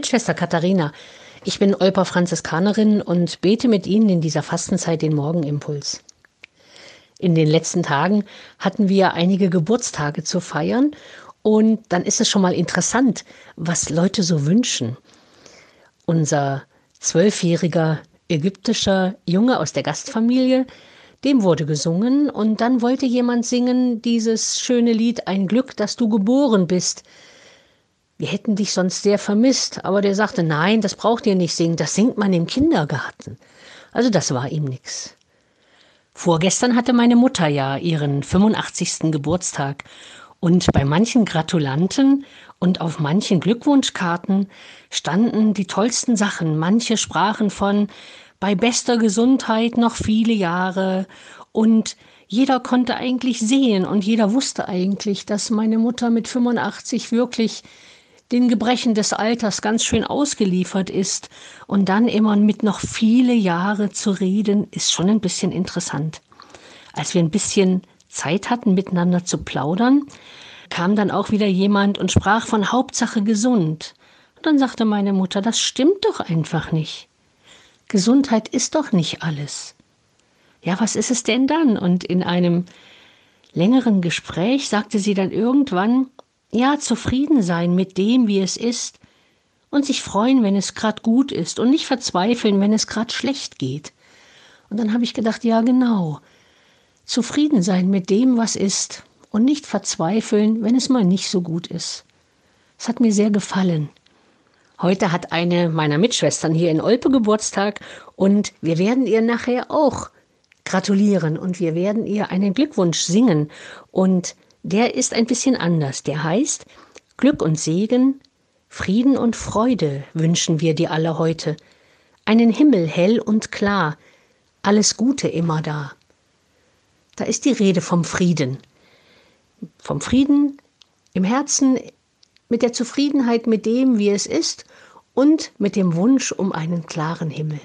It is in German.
Mitschwester Katharina. Ich bin Olper Franziskanerin und bete mit Ihnen in dieser Fastenzeit den Morgenimpuls. In den letzten Tagen hatten wir einige Geburtstage zu feiern und dann ist es schon mal interessant, was Leute so wünschen. Unser zwölfjähriger ägyptischer Junge aus der Gastfamilie, dem wurde gesungen und dann wollte jemand singen dieses schöne Lied Ein Glück, dass du geboren bist. Wir hätten dich sonst sehr vermisst, aber der sagte, nein, das braucht ihr nicht singen, das singt man im Kindergarten. Also das war ihm nix. Vorgestern hatte meine Mutter ja ihren 85. Geburtstag und bei manchen Gratulanten und auf manchen Glückwunschkarten standen die tollsten Sachen. Manche sprachen von bei bester Gesundheit noch viele Jahre und jeder konnte eigentlich sehen und jeder wusste eigentlich, dass meine Mutter mit 85 wirklich den Gebrechen des Alters ganz schön ausgeliefert ist und dann immer mit noch viele Jahre zu reden, ist schon ein bisschen interessant. Als wir ein bisschen Zeit hatten, miteinander zu plaudern, kam dann auch wieder jemand und sprach von Hauptsache gesund. Und dann sagte meine Mutter, das stimmt doch einfach nicht. Gesundheit ist doch nicht alles. Ja, was ist es denn dann? Und in einem längeren Gespräch sagte sie dann irgendwann, ja, zufrieden sein mit dem, wie es ist, und sich freuen, wenn es gerade gut ist, und nicht verzweifeln, wenn es gerade schlecht geht. Und dann habe ich gedacht, ja, genau. Zufrieden sein mit dem, was ist, und nicht verzweifeln, wenn es mal nicht so gut ist. Es hat mir sehr gefallen. Heute hat eine meiner Mitschwestern hier in Olpe Geburtstag und wir werden ihr nachher auch gratulieren und wir werden ihr einen Glückwunsch singen. Und der ist ein bisschen anders. Der heißt Glück und Segen, Frieden und Freude wünschen wir dir alle heute. Einen Himmel hell und klar, alles Gute immer da. Da ist die Rede vom Frieden. Vom Frieden im Herzen, mit der Zufriedenheit mit dem, wie es ist und mit dem Wunsch um einen klaren Himmel.